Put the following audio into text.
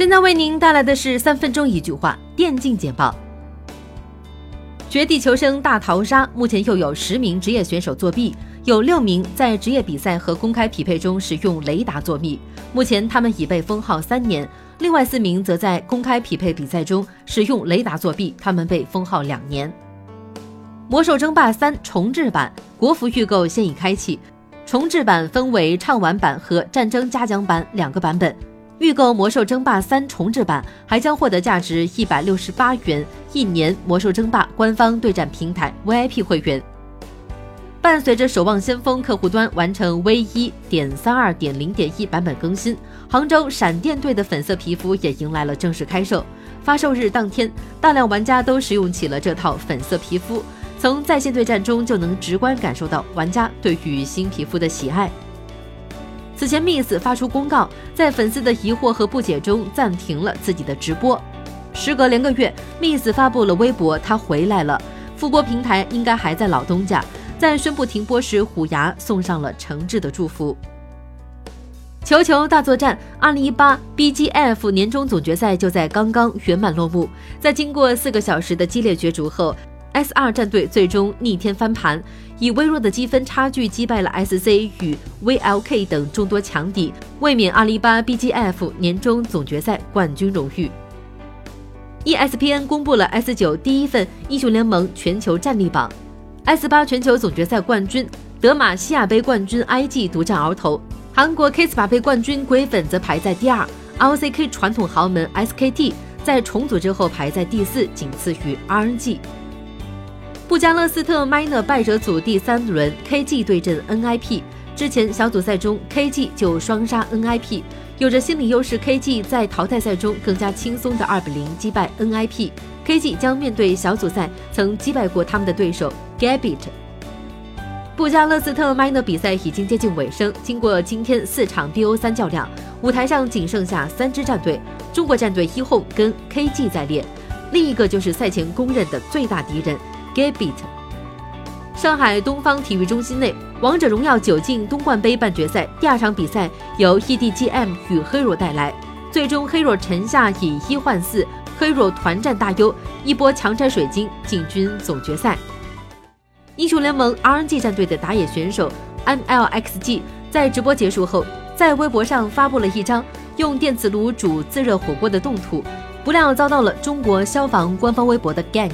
现在为您带来的是三分钟一句话电竞简报。绝地求生大逃杀目前又有十名职业选手作弊，有六名在职业比赛和公开匹配中使用雷达作弊，目前他们已被封号三年。另外四名则在公开匹配比赛中使用雷达作弊，他们被封号两年。魔兽争霸三重置版国服预购现已开启，重置版分为畅玩版和战争嘉奖版两个版本。预购魔兽争霸三重置版还将获得价值一百六十八元一年魔兽争霸官方对战平台 VIP 会员。伴随着守望先锋客户端完成 V 一点三二点零点一版本更新，杭州闪电队的粉色皮肤也迎来了正式开售。发售日当天，大量玩家都使用起了这套粉色皮肤，从在线对战中就能直观感受到玩家对于新皮肤的喜爱。此前，Miss 发出公告，在粉丝的疑惑和不解中暂停了自己的直播。时隔两个月，Miss 发布了微博，他回来了。复播平台应该还在老东家。在宣布停播时，虎牙送上了诚挚的祝福。球球大作战二零一八 BGF 年终总决赛就在刚刚圆满落幕。在经过四个小时的激烈角逐后，S 二战队最终逆天翻盘，以微弱的积分差距击败了 SC 与 VLK 等众多强敌，卫冕二零一八 BGF 年终总决赛冠军荣誉。ESPN 公布了 S 九第一份英雄联盟全球战力榜。S 八全球总决赛冠军、德玛西亚杯冠军 IG 独占鳌头，韩国 K S 八杯冠军鬼粉则排在第二，LCK 传统豪门 SKT 在重组之后排在第四，仅次于 RNG。布加勒斯特 Minor 败者组第三轮，KG 对阵 NIP。之前小组赛中，KG 就双杀 NIP，有着心理优势，KG 在淘汰赛中更加轻松的二比零击败 NIP。KG 将面对小组赛曾击败过他们的对手 Gabit。布加勒斯特 Minor 比赛已经接近尾声，经过今天四场 BO 三较量，舞台上仅剩下三支战队，中国战队一 home 跟 KG 在列，另一个就是赛前公认的最大敌人 Gabit。上海东方体育中心内，王者荣耀九进东冠杯半决赛第二场比赛由 EDGM 与黑若带来，最终黑若沉下以一换四。黑若团战大优，一波强拆水晶进军总决赛。英雄联盟 RNG 战队的打野选手 MLXG 在直播结束后，在微博上发布了一张用电磁炉煮自热火锅的动图，不料遭到了中国消防官方微博的 gank。